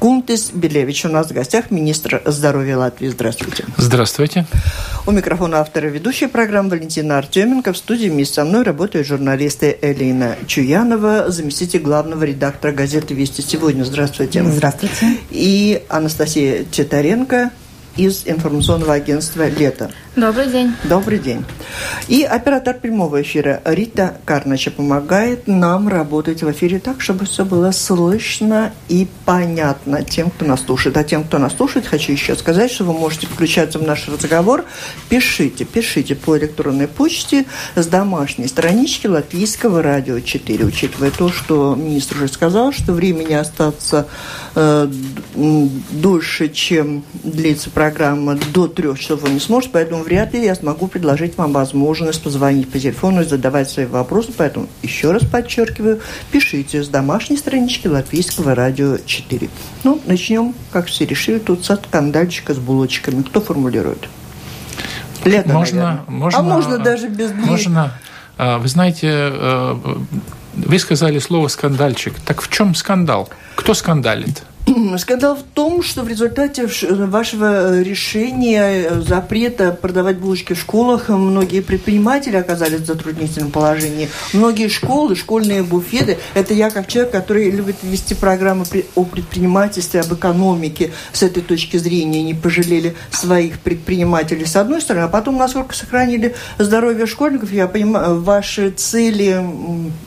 Кунтис Белевич. У нас в гостях министр здоровья Латвии. Здравствуйте. Здравствуйте. У микрофона автора ведущей программы Валентина Артеменко. В студии вместе со мной работают журналисты Элина Чуянова, заместитель главного редактора газеты «Вести сегодня». Здравствуйте. Здравствуйте. И Анастасия Титаренко из информационного агентства «Лето». Добрый день. Добрый день. И оператор прямого эфира Рита Карнача помогает нам работать в эфире так, чтобы все было слышно и понятно тем, кто нас слушает. А тем, кто нас слушает, хочу еще сказать, что вы можете включаться в наш разговор. Пишите, пишите по электронной почте с домашней странички Латвийского радио 4. Учитывая то, что министр уже сказал, что времени остаться э, дольше, чем длится программа, до трех часов вы не сможете, поэтому вряд ли я смогу предложить вам возможность позвонить по телефону и задавать свои вопросы. Поэтому еще раз подчеркиваю, пишите с домашней странички Латвийского радио 4. Ну, начнем, как все решили, тут со скандальчика с булочками. Кто формулирует? Лето, можно, можно, а можно даже без дней. Можно. А, вы знаете, э, вы сказали слово скандальчик. Так в чем скандал? Кто скандалит? Скандал в том, что в результате вашего решения запрета продавать булочки в школах многие предприниматели оказались в затруднительном положении. Многие школы, школьные буфеты, это я как человек, который любит вести программы о предпринимательстве, об экономике с этой точки зрения, не пожалели своих предпринимателей с одной стороны, а потом, насколько сохранили здоровье школьников, я понимаю, ваши цели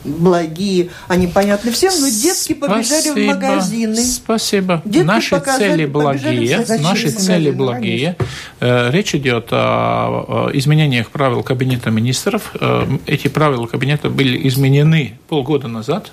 благие, они понятны всем, но детки побежали в магазины. Спасибо Спасибо. Детки наши цели благие. Наши цели благие. Э, речь идет о изменениях правил Кабинета министров. Э, эти правила Кабинета были изменены полгода назад.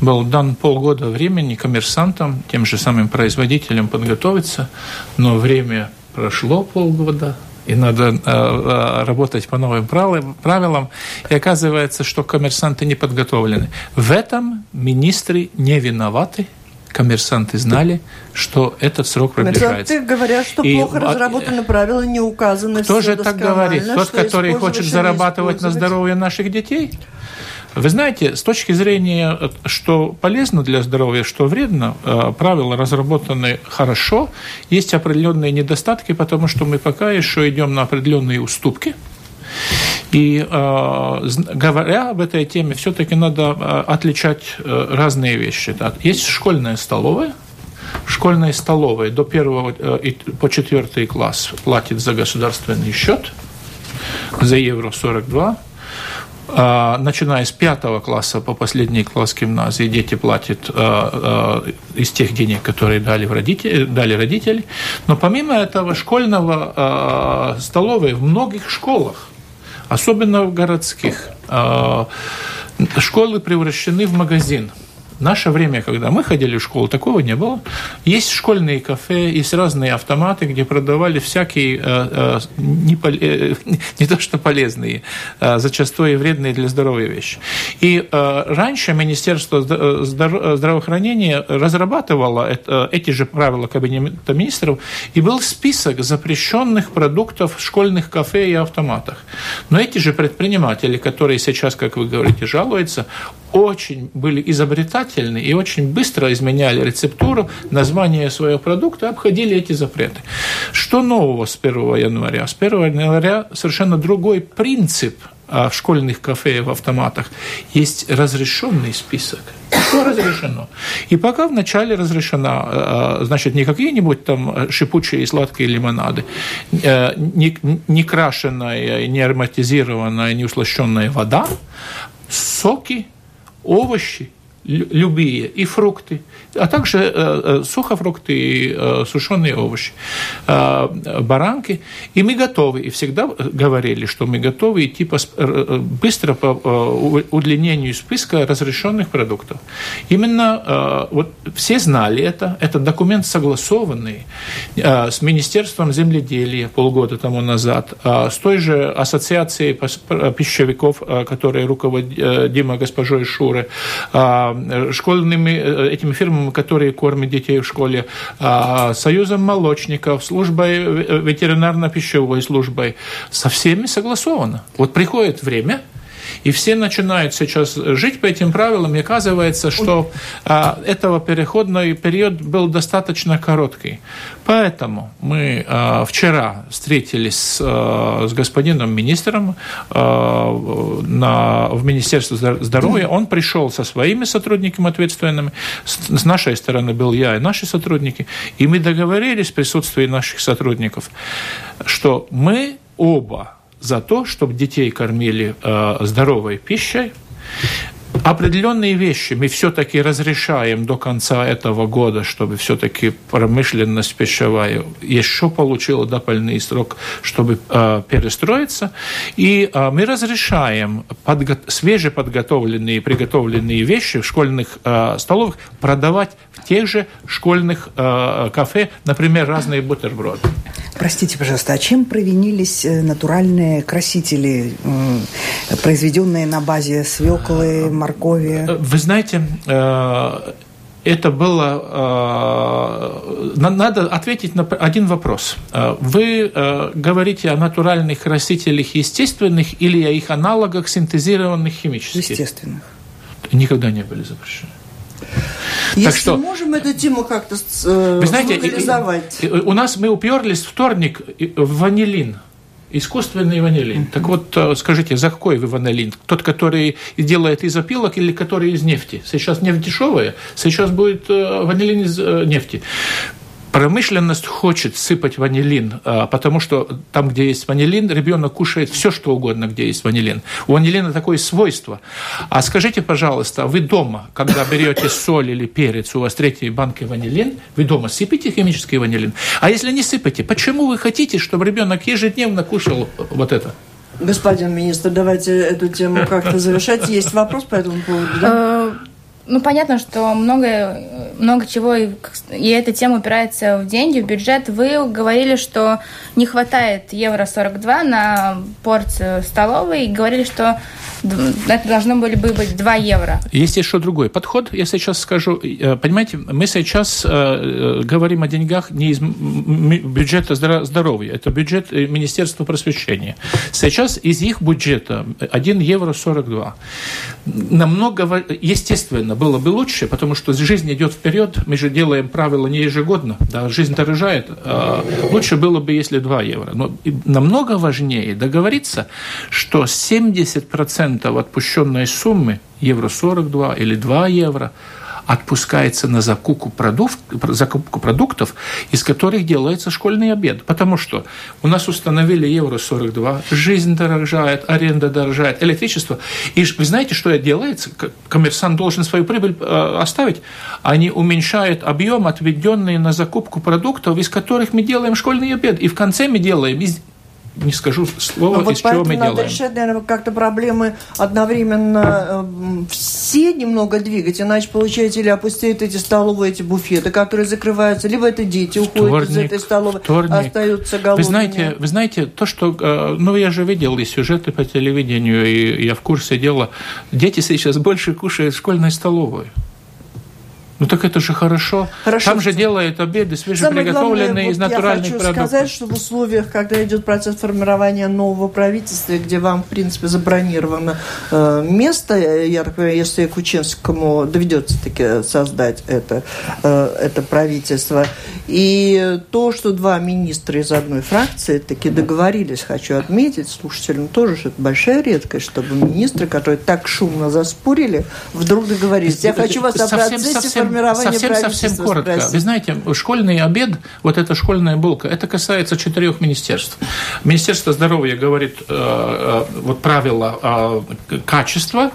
Был дан полгода времени коммерсантам, тем же самым производителям подготовиться, но время прошло полгода, и надо э, работать по новым правилам. И оказывается, что коммерсанты не подготовлены. В этом министры не виноваты коммерсанты знали, что этот срок приближается. Коммерсанты говорят, что и, плохо разработаны правила, не указаны Кто же так говорит? Тот, который хочет зарабатывать на здоровье наших детей? Вы знаете, с точки зрения, что полезно для здоровья, что вредно, э, правила разработаны хорошо, есть определенные недостатки, потому что мы пока еще идем на определенные уступки. И э, говоря об этой теме, все-таки надо э, отличать э, разные вещи. Есть школьная столовая, школьная столовая до первого по четвертый класс платит за государственный счет, за евро 42. Начиная с пятого класса по последний класс гимназии дети платят из тех денег, которые дали, родители, дали родители. Но помимо этого школьного столовой в многих школах особенно в городских. А, школы превращены в магазин – в наше время, когда мы ходили в школу, такого не было. Есть школьные кафе, есть разные автоматы, где продавали всякие, э, э, не, э, не то что полезные, а зачастую вредные для здоровья вещи. И раньше Министерство здравоохранения разрабатывало эти же правила Кабинета министров, и был список запрещенных продуктов в школьных кафе и автоматах. Но эти же предприниматели, которые сейчас, как вы говорите, жалуются, очень были изобретательны и очень быстро изменяли рецептуру, название своего продукта, обходили эти запреты. Что нового с 1 января? С 1 января совершенно другой принцип а в школьных кафе в автоматах есть разрешенный список. Все разрешено. И пока вначале разрешена, а, а, значит, не какие-нибудь там шипучие и сладкие лимонады, не, не крашеная, не ароматизированная, не услощенная вода, соки овощи любые, и фрукты, а также э, э, сухофрукты и э, сушеные овощи, баранки. И мы готовы, и всегда говорили, что мы готовы идти по, быстро по удлинению списка разрешенных продуктов. Именно вот все знали это, это документ согласованный с Министерством земледелия полгода тому назад, с той же ассоциацией пищевиков, которой Дима госпожой Шуры, школьными э, этими фирмами, которые кормят детей в школе, а, союзом молочников, службой э, ветеринарно-пищевой службой, со всеми согласовано. Вот приходит время, И все начинают сейчас жить по этим правилам, и оказывается, что а, этого переходный период был достаточно короткий. Поэтому мы а, вчера встретились с, а, с господином министром а, на, в Министерстве здоровья. Он пришел со своими сотрудниками ответственными. С, с нашей стороны был я и наши сотрудники. И мы договорились в присутствии наших сотрудников, что мы оба за то, чтобы детей кормили э, здоровой пищей. Определенные вещи мы все-таки разрешаем до конца этого года, чтобы все-таки промышленность пищевая еще получила допольный срок, чтобы э, перестроиться. И э, мы разрешаем подго- свежеподготовленные, приготовленные вещи в школьных э, столовых продавать в тех же школьных э, кафе, например, разные бутерброды. Простите, пожалуйста, а чем провинились э, натуральные красители, произведенные на базе свеклы, моркови? Э, вы знаете, э, это было... Надо ответить на один вопрос. Вы говорите о натуральных растителях естественных или о их аналогах синтезированных химических? Естественных. Никогда не были запрещены. Если так что, можем эту тему как-то э, вы знаете, у нас мы уперлись вторник в ванилин искусственный ванилин. Mm-hmm. Так вот, э, скажите, за какой вы ванилин? Тот, который делает из опилок или который из нефти? Сейчас нефть дешевая, сейчас будет э, ванилин из нефти. Промышленность хочет сыпать ванилин, а, потому что там, где есть ванилин, ребенок кушает все, что угодно, где есть ванилин. У ванилина такое свойство. А скажите, пожалуйста, вы дома, когда берете соль или перец, у вас третьей банки ванилин, вы дома сыпете химический ванилин? А если не сыпете, почему вы хотите, чтобы ребенок ежедневно кушал вот это? Господин министр, давайте эту тему как-то завершать. Есть вопрос по этому поводу, да? Э, ну, понятно, что много, много чего, и, и эта тема упирается в деньги, в бюджет. Вы говорили, что не хватает евро 42 на порцию столовой, и говорили, что это должно были бы быть 2 евро. Есть еще другой подход, я сейчас скажу. Э, понимаете, мы сейчас э, говорим о деньгах не из бюджета здоровья, это бюджет э, Министерства просвещения. Сейчас из их бюджета 1 евро 42. Намного, естественно, было бы лучше, потому что жизнь идет вперед, мы же делаем правила не ежегодно, да, жизнь дорожает. Лучше было бы, если 2 евро. Но намного важнее договориться, что 70% процентов отпущенной суммы, евро 42 или 2 евро, отпускается на закупку, продук, закупку продуктов, из которых делается школьный обед. Потому что у нас установили евро 42, жизнь дорожает, аренда дорожает, электричество. И вы знаете, что делается? Коммерсант должен свою прибыль э, оставить. Они уменьшают объем, отведенный на закупку продуктов, из которых мы делаем школьный обед. И в конце мы делаем не скажу слово, ну, из чего мы надо делаем. решать, наверное, как-то проблемы одновременно э, все немного двигать, иначе, получается, или опустеют эти столовые, эти буфеты, которые закрываются, либо это дети уходят вторник, из этой столовой, вторник. остаются голодными. Вы знаете, вы знаете, то, что... Э, ну, я же видел и сюжеты по телевидению, и я в курсе дела. Дети сейчас больше кушают в школьной столовой. Ну так это же хорошо. хорошо. Там же делают обеды свежеприготовленные из натуральных продуктов. Я хочу сказать, что в условиях, когда идет процесс формирования нового правительства, где вам, в принципе, забронировано э, место, я так понимаю, если Кучинскому доведется таки создать это, э, это правительство, и то, что два министра из одной фракции таки договорились, хочу отметить, слушателям тоже, что это большая редкость, чтобы министры, которые так шумно заспорили, вдруг договорились. Я хочу вас о процессе формирования совсем, совсем коротко. Спросить. Вы знаете, школьный обед, вот эта школьная булка, это касается четырех министерств. Министерство здоровья говорит э, э, вот правила э, качества,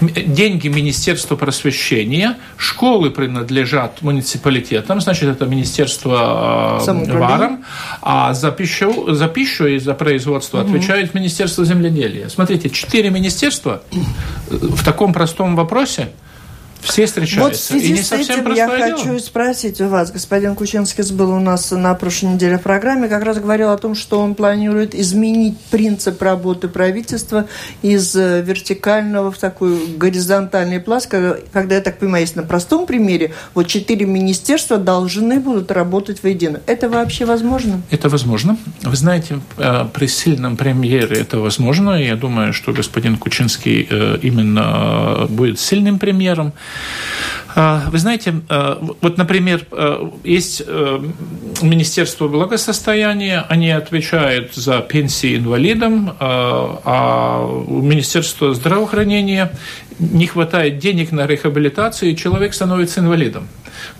деньги Министерства просвещения, школы принадлежат муниципалитетам, значит, это Министерство э, варом, а за пищу, за пищу и за производство угу. отвечает Министерство земледелия. Смотрите, четыре министерства в таком простом вопросе все встречаются. Вот в связи с этим я дело. хочу спросить у вас, господин Кучинский был у нас на прошлой неделе в программе, как раз говорил о том, что он планирует изменить принцип работы правительства из э, вертикального в такой горизонтальный пласт, когда, я так понимаю, если на простом примере, вот четыре министерства должны будут работать воедино. Это вообще возможно? Это возможно. Вы знаете, э, при сильном премьере это возможно. Я думаю, что господин Кучинский э, именно будет сильным премьером. А, вы знаете, а, вот, например, а, есть Министерство благосостояния, они отвечают за пенсии инвалидам, а у Министерства здравоохранения не хватает денег на реабилитацию, и человек становится инвалидом.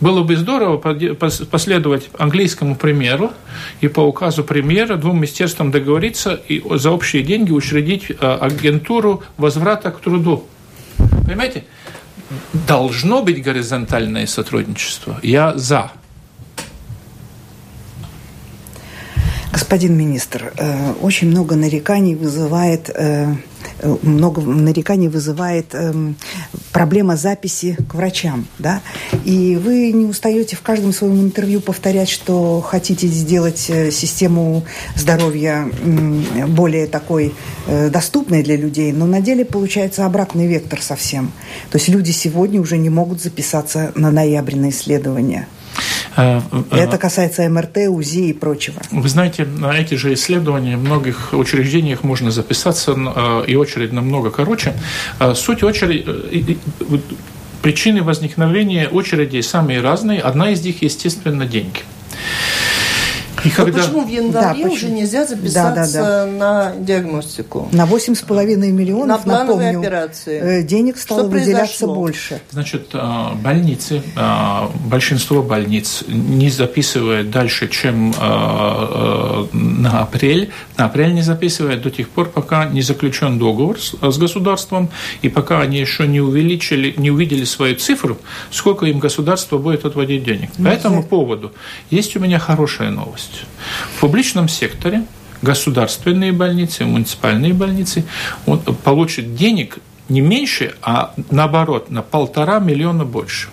Было бы здорово последовать английскому примеру и по указу премьера двум министерствам договориться и за общие деньги учредить агентуру возврата к труду. Понимаете? Должно быть горизонтальное сотрудничество. Я за. Господин министр, э, очень много нареканий вызывает э, много нареканий вызывает эм, проблема записи к врачам, да, и вы не устаете в каждом своем интервью повторять, что хотите сделать э, систему здоровья более такой э, доступной для людей, но на деле получается обратный вектор совсем. То есть люди сегодня уже не могут записаться на ноябрь исследования. Э, э, Это касается МРТ, УЗИ и прочего. Вы знаете, на эти же исследования в многих учреждениях можно записаться, э, и очередь намного короче. Суть очереди, причины возникновения очередей самые разные. Одна из них, естественно, деньги. И Но когда... почему в январе да, уже нельзя записаться да, да, да. на диагностику? На 8,5 миллионов, на напомню, операции. Э, денег стало Что выделяться произошло? больше. Значит, а, больницы, а, большинство больниц не записывают дальше, чем на апрель. На апрель не записывают до тех пор, пока не заключен договор с государством, и пока они еще не увеличили, не увидели свою цифру, сколько им государство будет отводить денег. По этому поводу есть у меня хорошая новость есть в публичном секторе государственные больницы, муниципальные больницы он получит денег не меньше, а наоборот, на полтора миллиона больше.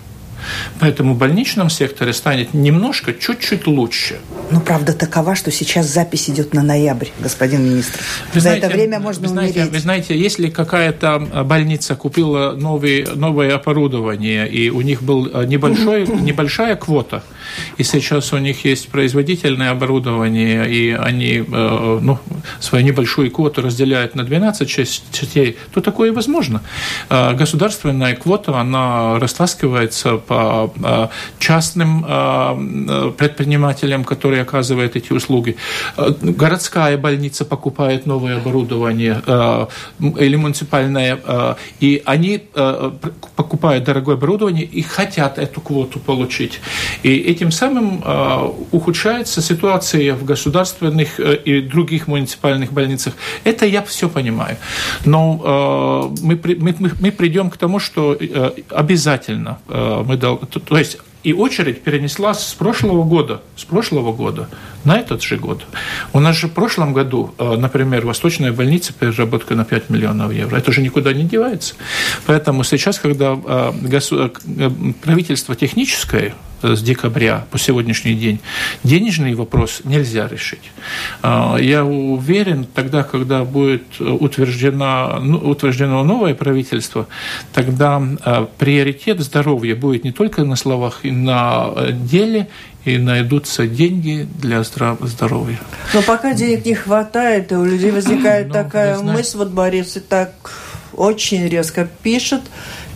Поэтому в больничном секторе станет немножко, чуть-чуть лучше. Ну, правда такова, что сейчас запись идет на ноябрь, господин министр. Вы За это время можно вы знаете, умереть. Вы знаете, если какая-то больница купила новый, новое оборудование, и у них была небольшой, небольшая квота, и сейчас у них есть производительное оборудование, и они э, ну, свою небольшую квоту разделяют на 12 частей, то такое возможно. Э, государственная квота, она растаскивается по э, частным предпринимателям, которые оказывают эти услуги. Городская больница покупает новое оборудование или муниципальное, и они покупают дорогое оборудование и хотят эту квоту получить. И этим самым э, ухудшается ситуация в государственных э, и других муниципальных больницах. Это я все понимаю. Но э, мы, мы, мы придем к тому, что обязательно мы дол... то есть и очередь перенеслась с прошлого года, с прошлого года на этот же год. У нас же в прошлом году, например, Восточная больница переработка на 5 миллионов евро. Это же никуда не девается. Поэтому сейчас, когда правительство техническое с декабря по сегодняшний день, денежный вопрос нельзя решить. А, я уверен, тогда, когда будет утверждено, ну, утверждено новое правительство, тогда а, приоритет здоровья будет не только на словах и на деле, и найдутся деньги для здоровья. Но пока денег не хватает, и у людей возникает ну, такая мысль, вот Борис и так очень резко пишет,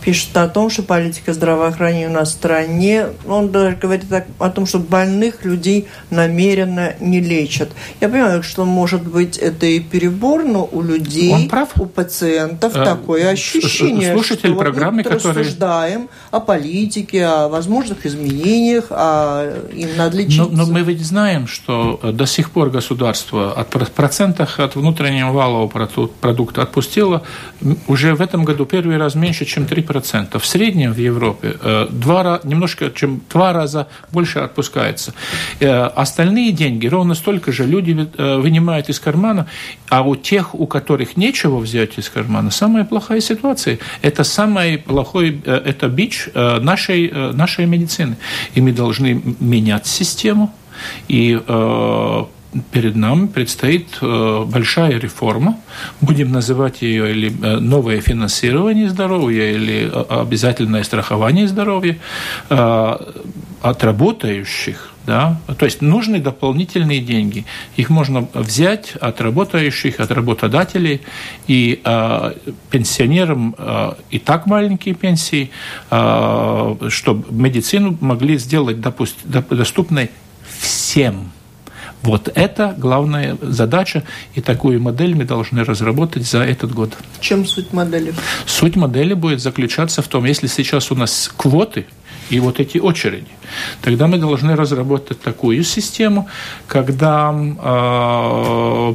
пишет о том, что политика здравоохранения у нас в стране, он даже говорит о том, что больных людей намеренно не лечат. Я понимаю, что, может быть, это и перебор, но у людей, он прав. у пациентов а, такое ощущение, слушатель что программы, вот мы который... рассуждаем о политике, о возможных изменениях, а им надо лечиться. Но, но мы ведь знаем, что э, до сих пор государство от процентах от внутреннего валового продукта отпустило уже в этом году первый раз меньше, чем 3% 7%. В среднем в Европе э, два, немножко, чем два раза больше отпускается. Э, остальные деньги ровно столько же люди э, вынимают из кармана, а у тех, у которых нечего взять из кармана, самая плохая ситуация. Это самый плохой, это бич нашей, нашей медицины. И мы должны менять систему и перед нами предстоит э, большая реформа. Будем называть ее или э, новое финансирование здоровья, или э, обязательное страхование здоровья от работающих. Да? То есть нужны дополнительные деньги. Их можно взять от работающих, от работодателей. И э, пенсионерам э, и так маленькие пенсии, э, чтобы медицину могли сделать допуст, доступной всем вот это главная задача, и такую модель мы должны разработать за этот год. В чем суть модели? Суть модели будет заключаться в том, если сейчас у нас квоты, и вот эти очереди. Тогда мы должны разработать такую систему, когда э, Э,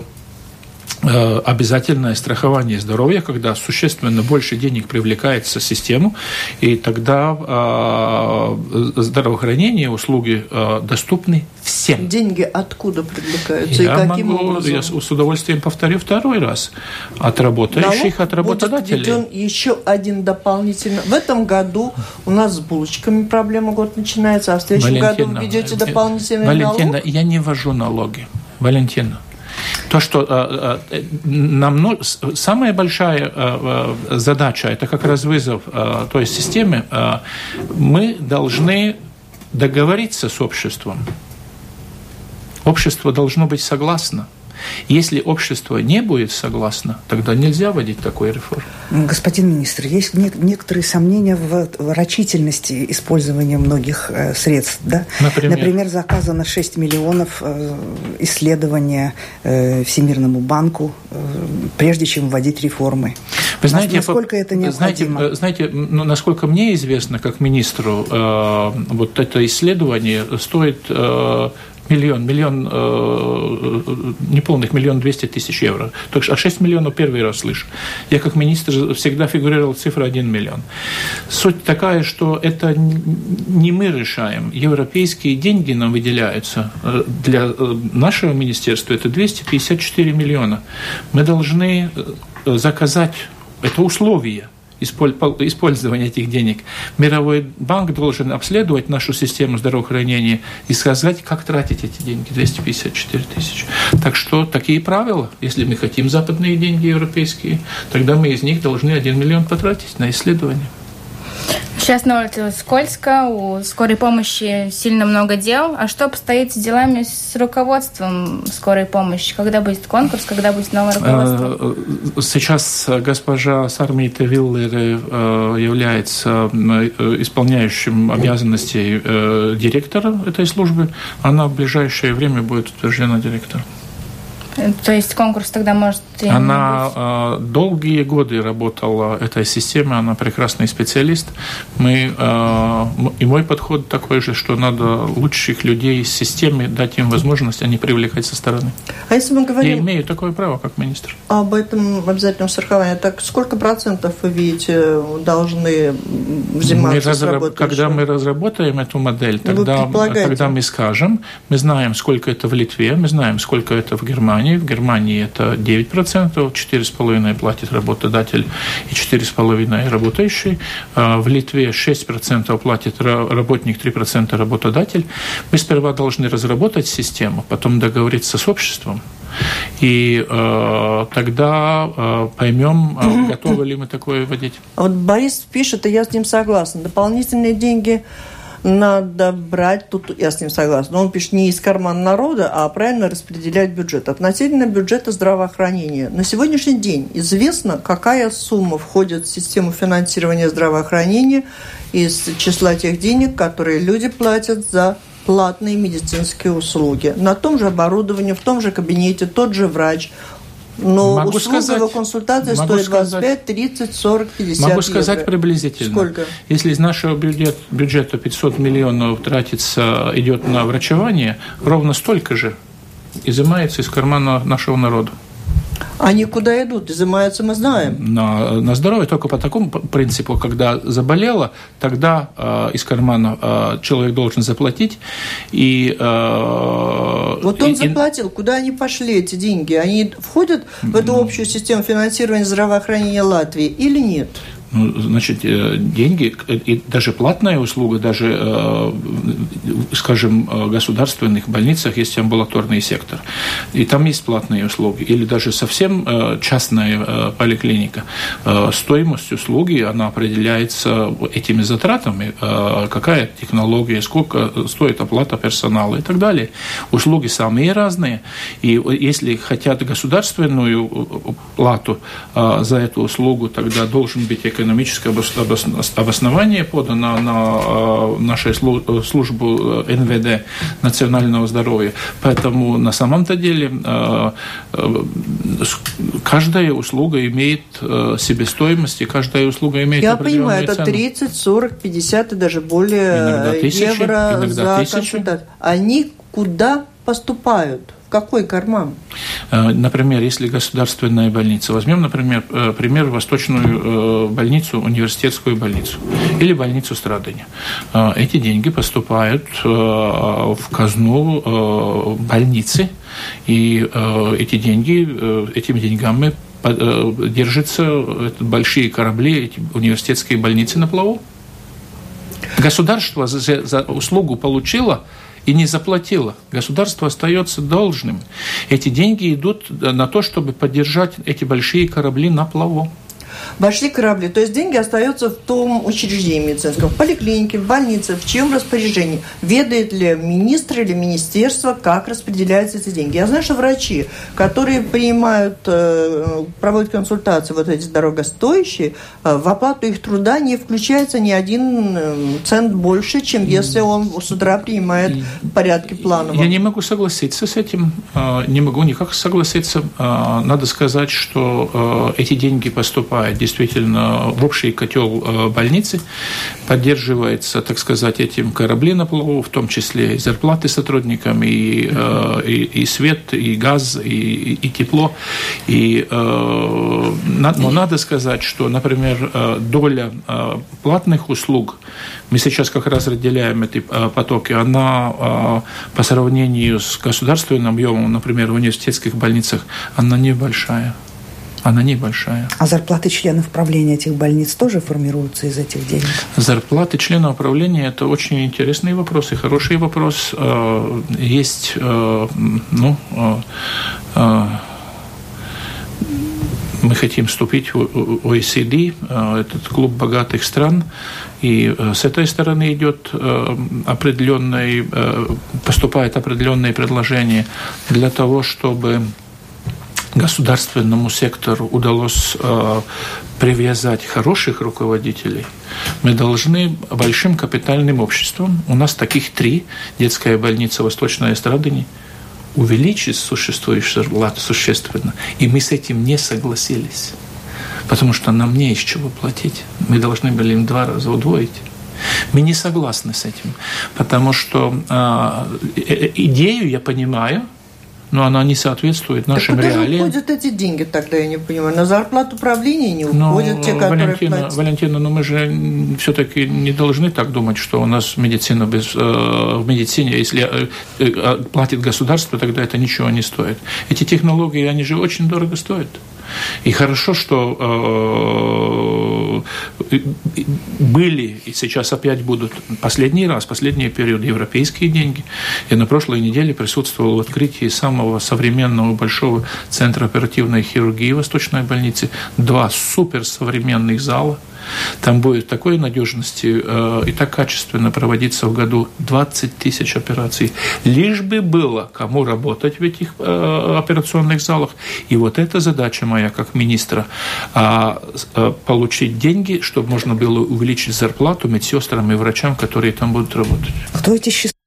обязательное страхование здоровья, когда существенно больше денег привлекается в систему, и тогда э, здравоохранение, услуги э, доступны всем. Деньги откуда привлекаются я и каким могу, образом? Я с удовольствием повторю второй раз. От работающих, Налог от работодателей. Будет еще один дополнительно. В этом году у нас с булочками проблема год начинается, а в следующем Валентина, году вы ведете дополнительный Валентина, налог? я не ввожу налоги. Валентина. То, что э, э, нам самая большая э, задача, это как раз вызов той системы, мы должны договориться с обществом. Общество должно быть согласно – если общество не будет согласно, тогда нельзя вводить такой реформ. Господин министр, есть некоторые сомнения в врачительности использования многих э, средств. Да? Например? Например, заказано 6 миллионов э, исследования э, Всемирному банку, прежде чем вводить реформы. Вы знаете, насколько это необходимо? Знаете, знаете ну, насколько мне известно, как министру, вот это исследование стоит миллион, миллион, э, неполных миллион двести тысяч евро. Так что, а 6 миллионов первый раз слышу. Я как министр всегда фигурировал цифра 1 миллион. Суть такая, что это не мы решаем. Европейские деньги нам выделяются. Э, для э, нашего министерства это 254 миллиона. Мы должны э, заказать это условие – использования этих денег. Мировой банк должен обследовать нашу систему здравоохранения и сказать, как тратить эти деньги, 254 тысячи. Так что такие правила. Если мы хотим западные деньги европейские, тогда мы из них должны 1 миллион потратить на исследование. Сейчас на улице скользко, у скорой помощи сильно много дел. А что обстоит с делами с руководством скорой помощи? Когда будет конкурс, когда будет новое руководство? Э, сейчас госпожа Сармита Виллер э, является э, исполняющим обязанности директора этой службы. Она в ближайшее время будет утверждена директором. То есть конкурс тогда может... Она э, долгие годы работала этой системе, она прекрасный специалист. Мы, э, и мой подход такой же, что надо лучших людей из системы дать им возможность, а не привлекать со стороны. А если мы говорим... Я имею такое право, как министр. Об этом обязательном страховании. Так сколько процентов, вы видите, должны взиматься мы разраб... Когда мы разработаем эту модель, тогда, тогда мы скажем, мы знаем, сколько это в Литве, мы знаем, сколько это в Германии, Германии. В Германии это 9%, 4,5% платит работодатель и 4,5% работающий. А в Литве 6% платит работник, 3% работодатель. Мы сперва должны разработать систему, потом договориться с обществом, и э, тогда э, поймем, э, готовы ли мы такое вводить. Вот Борис пишет, и я с ним согласна. Дополнительные деньги надо брать, тут я с ним согласна, но он пишет не из кармана народа, а правильно распределять бюджет. Относительно бюджета здравоохранения. На сегодняшний день известно, какая сумма входит в систему финансирования здравоохранения из числа тех денег, которые люди платят за платные медицинские услуги. На том же оборудовании, в том же кабинете, тот же врач, но могу услуга сказать, консультации стоит 25, 30, 40, 50 Могу сказать евро. приблизительно. Сколько? Если из нашего бюджет, бюджета 500 миллионов тратится, идет на врачевание, ровно столько же изымается из кармана нашего народа. Они куда идут? Изымаются, мы знаем. На, на здоровье только по такому принципу, когда заболело, тогда э, из кармана э, человек должен заплатить. И, э, вот он и, заплатил. Куда они пошли, эти деньги? Они входят в эту общую систему финансирования здравоохранения Латвии или нет? Ну, значит, э, деньги, и даже платная услуга, даже, э, скажем, э, государственных больницах есть амбулаторный сектор, и там есть платные услуги. Или даже совсем частная поликлиника. Стоимость услуги, она определяется этими затратами, какая технология, сколько стоит оплата персонала и так далее. Услуги самые разные, и если хотят государственную плату за эту услугу, тогда должен быть экономическое обоснование подано на э, нашу службу э, НВД национального здоровья. Поэтому на самом-то деле э, каждая услуга имеет себестоимость, и каждая услуга имеет Я понимаю, это 30, 40, 50 и даже более тысячи, евро за консультацию. Они куда поступают? Какой карман? Э, например, если государственная больница, возьмем, например, э, пример Восточную э, больницу, университетскую больницу или больницу Страдания. Эти деньги поступают в казну больницы, и эти деньги, этими деньгами держатся большие корабли, эти университетские больницы на плаву. Государство за, за услугу получило – и не заплатила. Государство остается должным. Эти деньги идут на то, чтобы поддержать эти большие корабли на плаву большие корабли. То есть деньги остаются в том учреждении медицинском, в поликлинике, в больнице, в чьем распоряжении. Ведает ли министр или министерство, как распределяются эти деньги. Я знаю, что врачи, которые принимают, э, проводят консультации вот эти дорогостоящие, э, в оплату их труда не включается ни один э, цент больше, чем если он с утра принимает в порядке планового. Я не могу согласиться с этим. Не могу никак согласиться. Надо сказать, что эти деньги поступают действительно в общий котел э, больницы, поддерживается, так сказать, этим корабли на плаву, в том числе и зарплаты сотрудникам, и, э, и, и свет, и газ, и, и тепло. И, э, но надо сказать, что, например, доля платных услуг, мы сейчас как раз разделяем эти потоки, она по сравнению с государственным объемом, например, в университетских больницах, она небольшая она небольшая. А зарплаты членов правления этих больниц тоже формируются из этих денег? Зарплаты членов правления – это очень интересный вопрос и хороший вопрос. Э, есть, э, ну, э, мы хотим вступить в OECD, этот клуб богатых стран, и с этой стороны идет определенное, поступает определенные предложения для того, чтобы государственному сектору удалось э, привязать хороших руководителей, мы должны большим капитальным обществом, у нас таких три, детская больница Восточной Эстрадыни, увеличить существующую зарплату существенно. И мы с этим не согласились, потому что нам не из чего платить. Мы должны были им два раза удвоить. Мы не согласны с этим, потому что э, э идею я понимаю – но она не соответствует нашим так куда реалиям. уходят эти деньги тогда, я не понимаю? На зарплату управления не ну, уходят те, которые Валентина, платят? Валентина, но ну мы же все-таки не должны так думать, что у нас медицина без, э, в медицине, если э, э, платит государство, тогда это ничего не стоит. Эти технологии, они же очень дорого стоят. И хорошо, что э, были и сейчас опять будут последний раз, последний период европейские деньги. Я на прошлой неделе присутствовал в открытии самого современного большого центра оперативной хирургии Восточной больницы. Два суперсовременных зала – там будет такой надежности э, и так качественно проводиться в году 20 тысяч операций. Лишь бы было кому работать в этих э, операционных залах. И вот эта задача моя как министра э, э, получить деньги, чтобы можно было увеличить зарплату медсестрам и врачам, которые там будут работать. Кто эти Напомню,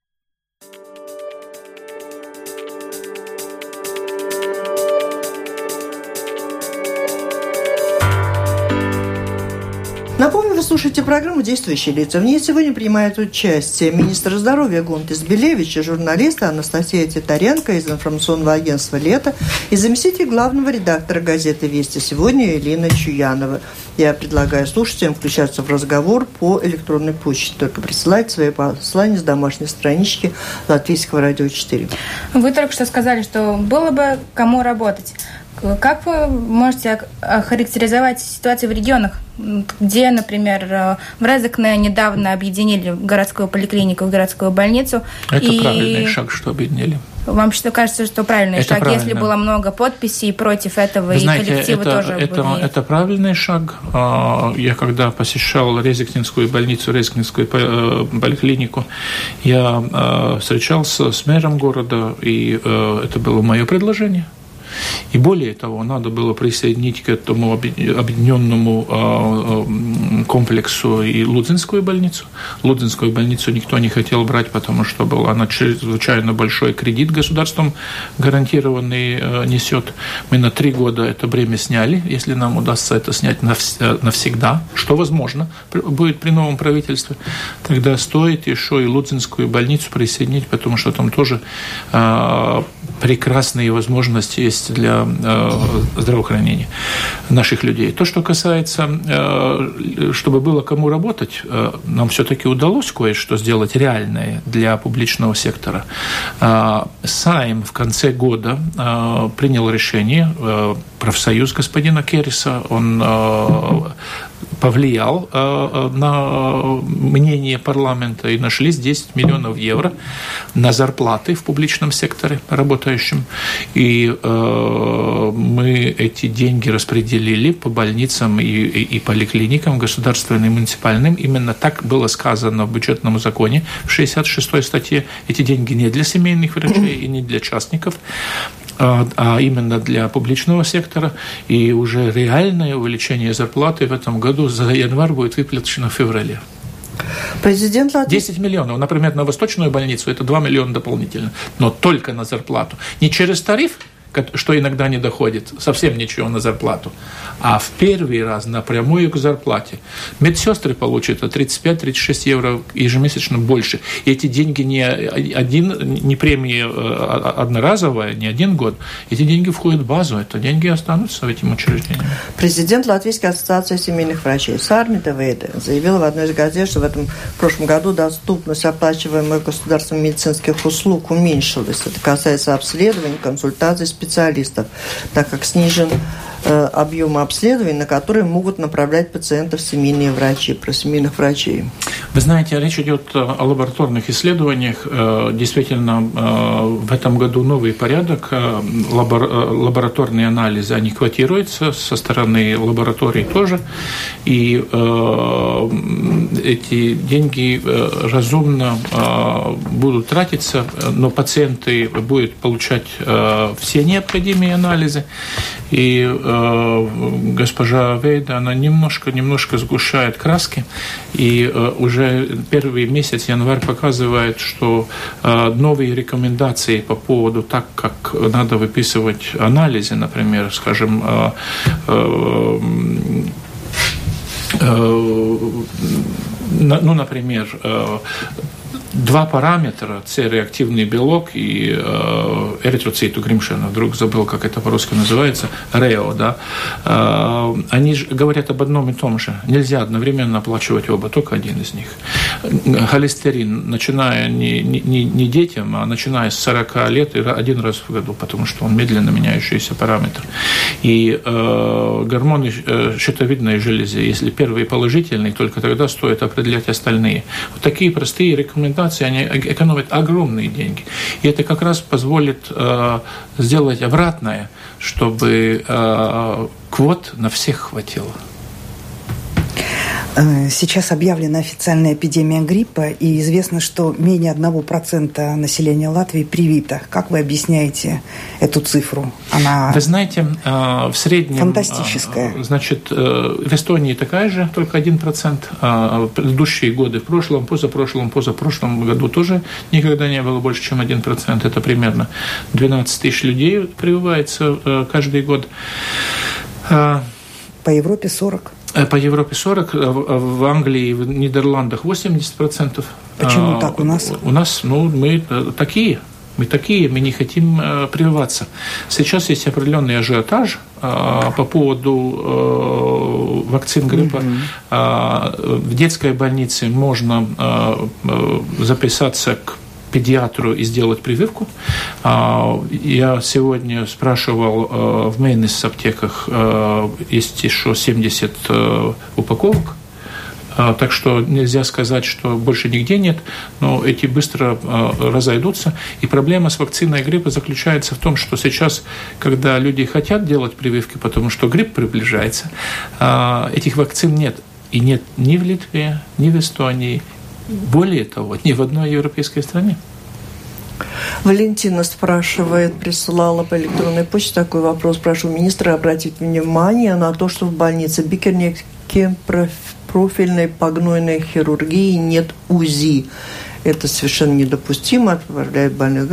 слушаете программу «Действующие лица». В ней сегодня принимают участие министр здоровья Гунтис Белевич и журналисты Анастасия Титаренко из информационного агентства «Лето» и заместитель главного редактора газеты «Вести сегодня» Елена Чуянова. Я предлагаю слушателям включаться в разговор по электронной почте. Только присылать свои послания с домашней странички Латвийского радио 4. Вы только что сказали, что было бы кому работать. Как вы можете охарактеризовать ситуацию в регионах, где, например, э, в Резекне недавно объединили городскую поликлинику и городскую больницу? Это и... правильный шаг, что объединили. Вам что кажется, что правильный это шаг, правильно. если было много подписей против этого, Вы и знаете, коллективы это, тоже это, были... это правильный шаг. А, я когда посещал Резекнинскую больницу, Резекнинскую э, поликлинику, я э, встречался с мэром города, и это было мое предложение – и более того, надо было присоединить к этому объединенному а, а, комплексу и Лудзинскую больницу. Лудзинскую больницу никто не хотел брать, потому что был, она чрезвычайно большой кредит государством гарантированный а, несет. Мы на три года это бремя сняли, если нам удастся это снять навсегда, что возможно будет при новом правительстве, тогда стоит еще и Лудзинскую больницу присоединить, потому что там тоже прекрасные возможности есть для э, здравоохранения наших людей. То, что касается, э, чтобы было кому работать, э, нам все-таки удалось кое-что сделать реальное для публичного сектора. Сайм в конце года принял решение, профсоюз господина Керриса, он повлиял э, э, на мнение парламента и нашлись 10 миллионов евро на зарплаты в публичном секторе работающим. И э, мы эти деньги распределили по больницам и, и, поликлиникам, государственным и муниципальным. Именно так было сказано в бюджетном законе в 66 статье. Эти деньги не для семейных врачей и не для частников, а, а именно для публичного сектора. И уже реальное увеличение зарплаты в этом году за январь будет выплачено в феврале. Президент Латвии... 10 миллионов. Например, на Восточную больницу это 2 миллиона дополнительно. Но только на зарплату. Не через тариф, что иногда не доходит, совсем ничего на зарплату, а в первый раз напрямую к зарплате. Медсестры получат 35-36 евро ежемесячно больше. И эти деньги не, один, не премия э, одноразовая, не один год. Эти деньги входят в базу, это деньги останутся в этим учреждениям. Президент Латвийской ассоциации семейных врачей Сармита Вейде заявил в одной из газет, что в этом в прошлом году доступность оплачиваемых государством медицинских услуг уменьшилась. Это касается обследований, консультаций, специалистов, так как снижен Э, объема обследований, на которые могут направлять пациентов семейные врачи, про семейных врачей. Вы знаете, речь идет о лабораторных исследованиях. Э, действительно, э, в этом году новый порядок. Лабораторные анализы, они квотируются со стороны лабораторий тоже. И эти деньги разумно будут тратиться, но пациенты будут получать все необходимые анализы. И э, госпожа Вейда, она немножко-немножко сгущает краски, и э, уже первый месяц, январь, показывает, что э, новые рекомендации по поводу так, как надо выписывать анализы, например, скажем, э, э, э, ну, например, э, два параметра, С-реактивный белок и э, эритроциту Гримшина, вдруг забыл, как это по-русски называется, РЕО, да, э, они же говорят об одном и том же. Нельзя одновременно оплачивать оба, только один из них. Холестерин, начиная не, не, не детям, а начиная с 40 лет, один раз в году, потому что он медленно меняющийся параметр. И э, гормоны э, щитовидной железы, если первый положительный, только тогда стоит определять остальные. Вот такие простые рекомендации эксплуатации, они экономят огромные деньги. И это как раз позволит э, сделать обратное, чтобы э, квот на всех хватило. Э, сейчас объявлена официальная эпидемия гриппа, и известно, что менее 1% населения Латвии привито. Как вы объясняете эту цифру? Она Вы знаете, э, в среднем... Фантастическая. Э, значит, в Эстонии такая же, только 1%. А в предыдущие годы, в прошлом, позапрошлом, позапрошлом году тоже никогда не было больше, чем 1%. Это примерно 12 тысяч людей прививается каждый год. По Европе 40. По Европе 40, в Англии в Нидерландах 80%. Почему так у нас? У нас, ну, мы такие. Мы такие, мы не хотим э, прививаться. Сейчас есть определенный ажиотаж э, по поводу э, вакцин гриппа. Mm-hmm. Э, в детской больнице можно э, э, записаться к педиатру и сделать прививку. А, я сегодня спрашивал э, в Мейнес аптеках, э, есть еще 70 упаковок а, так что нельзя сказать, что больше нигде нет, но эти быстро разойдутся. И проблема с вакциной гриппа заключается в том, что сейчас, когда люди хотят делать прививки, потому что грипп приближается, а, этих вакцин нет. И нет ни в Литве, ни в Эстонии, более того, ни в одной европейской стране. Валентина спрашивает, присылала по электронной почте такой вопрос. Прошу министра обратить внимание на то, что в больнице Бикернеке профильной погнойной хирургии нет УЗИ. Это совершенно недопустимо, отправляет больных.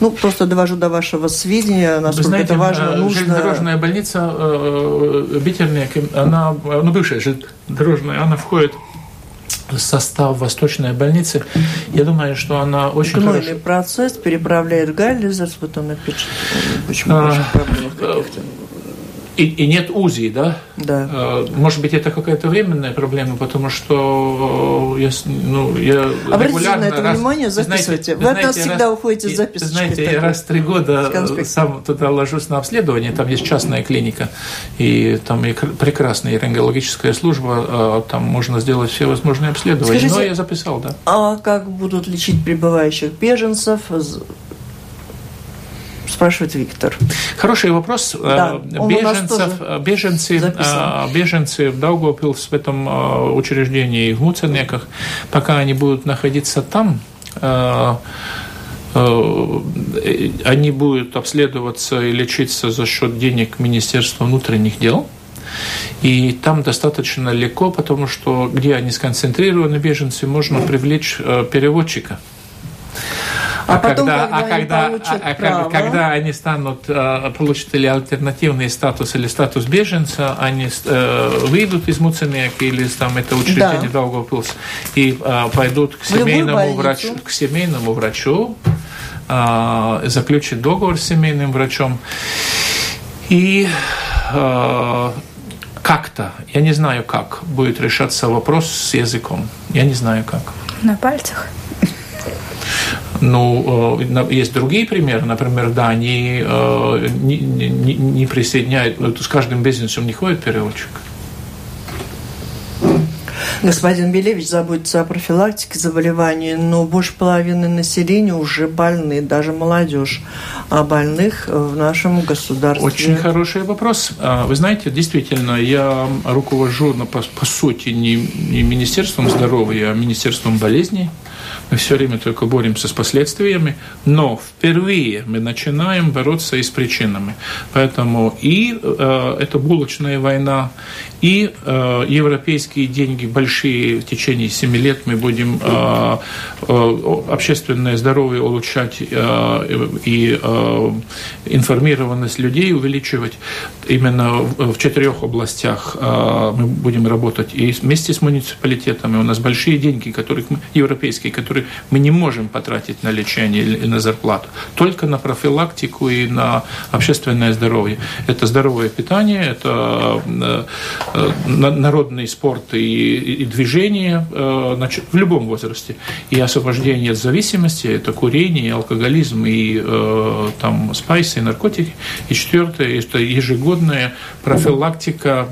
Ну, просто довожу до вашего сведения, насколько знаете, это важно, э, нужно. Железнодорожная больница э, Битерник, она, ну, бывшая железнодорожная, она входит состав Восточной больницы. Я думаю, что она очень Гнойный хорошо... процесс переправляет Галлизерс, вот он опять почему а, проблемах каких-то. И, и нет УЗИ, да? Да. А, может быть, это какая-то временная проблема, потому что я, ну, я Обратите на это раз, внимание, записывайте. Вы, знаете, вы от нас раз, всегда уходите с записочкой. Знаете, я раз в три года сам туда ложусь на обследование, там есть частная клиника, и там и прекрасная рентгенологическая служба, а, там можно сделать все возможные обследования. Скажите, Но я записал, да. А как будут лечить прибывающих беженцев? Спрашивает Виктор. Хороший вопрос. Да, э, беженцев, э, беженцы, записал. Э, беженцы в Даугавпилс в этом учреждении в Муценеках, пока они будут находиться там, они будут обследоваться и лечиться за счет денег Министерства внутренних дел. И там достаточно легко, потому что где они сконцентрированы, беженцы, можно привлечь переводчика. А, а потом, когда, когда, а когда, а, а право... когда они станут, э, получат или альтернативный статус, или статус беженца, они э, выйдут из Муценека или там это учреждение да. Даугавпилс и э, пойдут к семейному врачу, к семейному врачу, заключат договор с семейным врачом и как-то, я не знаю как, будет решаться вопрос с языком. Я не знаю как. На пальцах? Ну, э, есть другие примеры. Например, да, они э, не, не, не присоединяют, ну, с каждым бизнесом не ходит переводчик. Господин Белевич заботится о профилактике заболеваний, но больше половины населения уже больны, даже молодежь. А больных в нашем государстве... Очень хороший вопрос. А, вы знаете, действительно, я руковожу, ну, по, по сути, не, не Министерством здоровья, а Министерством болезней. Мы все время только боремся с последствиями, но впервые мы начинаем бороться и с причинами. Поэтому и э, эта булочная война, и э, европейские деньги большие в течение 7 лет мы будем э, э, общественное здоровье улучшать э, и э, информированность людей увеличивать. Именно в, в четырех областях э, мы будем работать и вместе с муниципалитетами. У нас большие деньги, которых мы, европейские, которые мы не можем потратить на лечение или на зарплату, только на профилактику и на общественное здоровье. Это здоровое питание, это э, э, народный спорт и, и движение э, в любом возрасте. И освобождение от зависимости, это курение, алкоголизм и там спайсы, и наркотики. И четвертое, это ежегодная профилактика,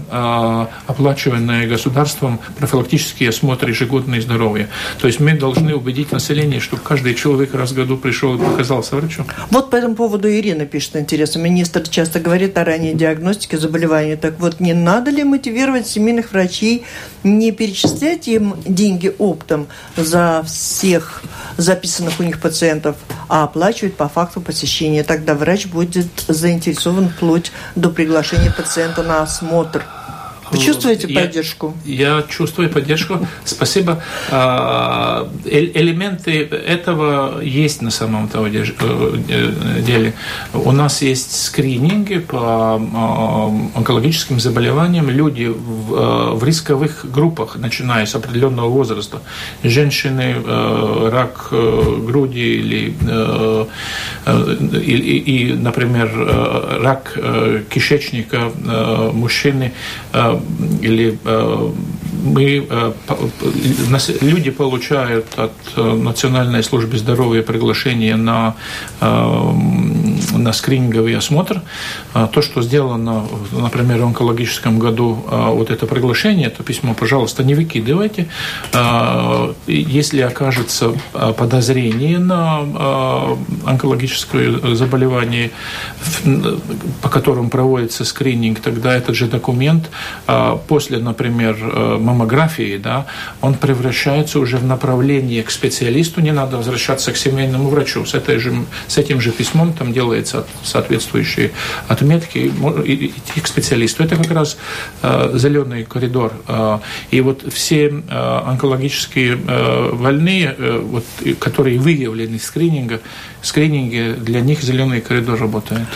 оплачиваемая государством, профилактические осмотры ежегодные здоровья. То есть мы должны убедить убедить население, чтобы каждый человек раз в году пришел и показался врачу. Вот по этому поводу Ирина пишет интересно. Министр часто говорит о ранней диагностике заболеваний. Так вот, не надо ли мотивировать семейных врачей не перечислять им деньги оптом за всех записанных у них пациентов, а оплачивать по факту посещения. Тогда врач будет заинтересован вплоть до приглашения пациента на осмотр. Вы чувствуете я, поддержку? Я чувствую поддержку. Спасибо. А, элементы этого есть на самом э, э, деле. У нас есть скрининги по онкологическим заболеваниям. Люди в, э, в рисковых группах, начиная с определенного возраста. Женщины, рак груди или, и, и, например, рак кишечника мужчины или мы, люди получают от Национальной службы здоровья приглашение на, на скрининговый осмотр. То, что сделано, например, в онкологическом году, вот это приглашение, это письмо, пожалуйста, не выкидывайте. Если окажется подозрение на онкологическое заболевание, по которому проводится скрининг, тогда этот же документ после, например, маммографии, да, он превращается уже в направление к специалисту, не надо возвращаться к семейному врачу. С, этой же, с этим же письмом там делаются соответствующие отметки и идти к специалисту. Это как раз э, зеленый коридор. Э, и вот все э, онкологические больные, вот, которые выявлены скрининга, скрининге для них зеленый коридор работает.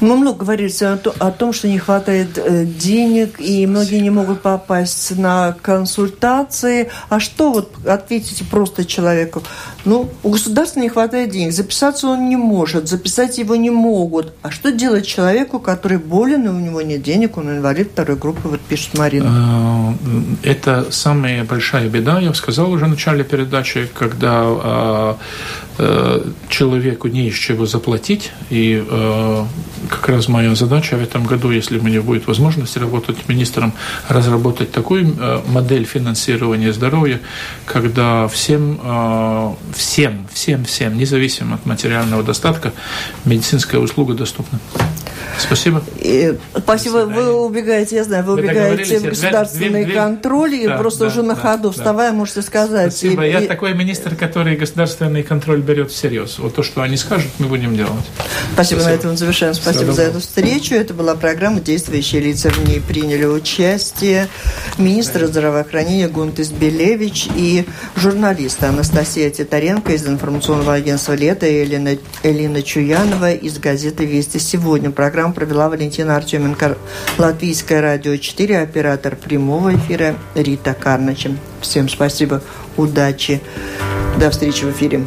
Мы много говорится о, том, что не хватает денег, и многие не могут попасть на консультации. А что вот ответите просто человеку? Ну, у государства не хватает денег, записаться он не может, записать его не могут. А что делать человеку, который болен, и у него нет денег, он инвалид второй группы, вот пишет Марина. Э, это самая большая беда, я сказал уже в начале передачи, когда э, Э, человеку не из чего заплатить. И э, как раз моя задача в этом году, если у меня будет возможность работать министром, разработать такую э, модель финансирования здоровья, когда всем, э, всем, всем, всем, независимо от материального достатка, медицинская услуга доступна. Спасибо. И, спасибо. Вы убегаете, я знаю, вы, вы убегаете в государственный две, контроль и да, просто да, уже на да, ходу, да, вставая, можете сказать. Спасибо. И, я и... такой министр, который государственный контроль берет всерьез. Вот то, что они скажут, мы будем делать. Спасибо. Спасибо. На этом завершаем. Спасибо за эту встречу. Это была программа «Действующие лица». В ней приняли участие министр здравоохранения Гунтис Белевич и журналисты Анастасия Титаренко из информационного агентства «Лето» и Элина, Элина Чуянова из газеты «Вести сегодня». Программу провела Валентина Артеменко, Латвийское радио 4, оператор прямого эфира Рита Карначем. Всем спасибо, удачи, до встречи в эфире.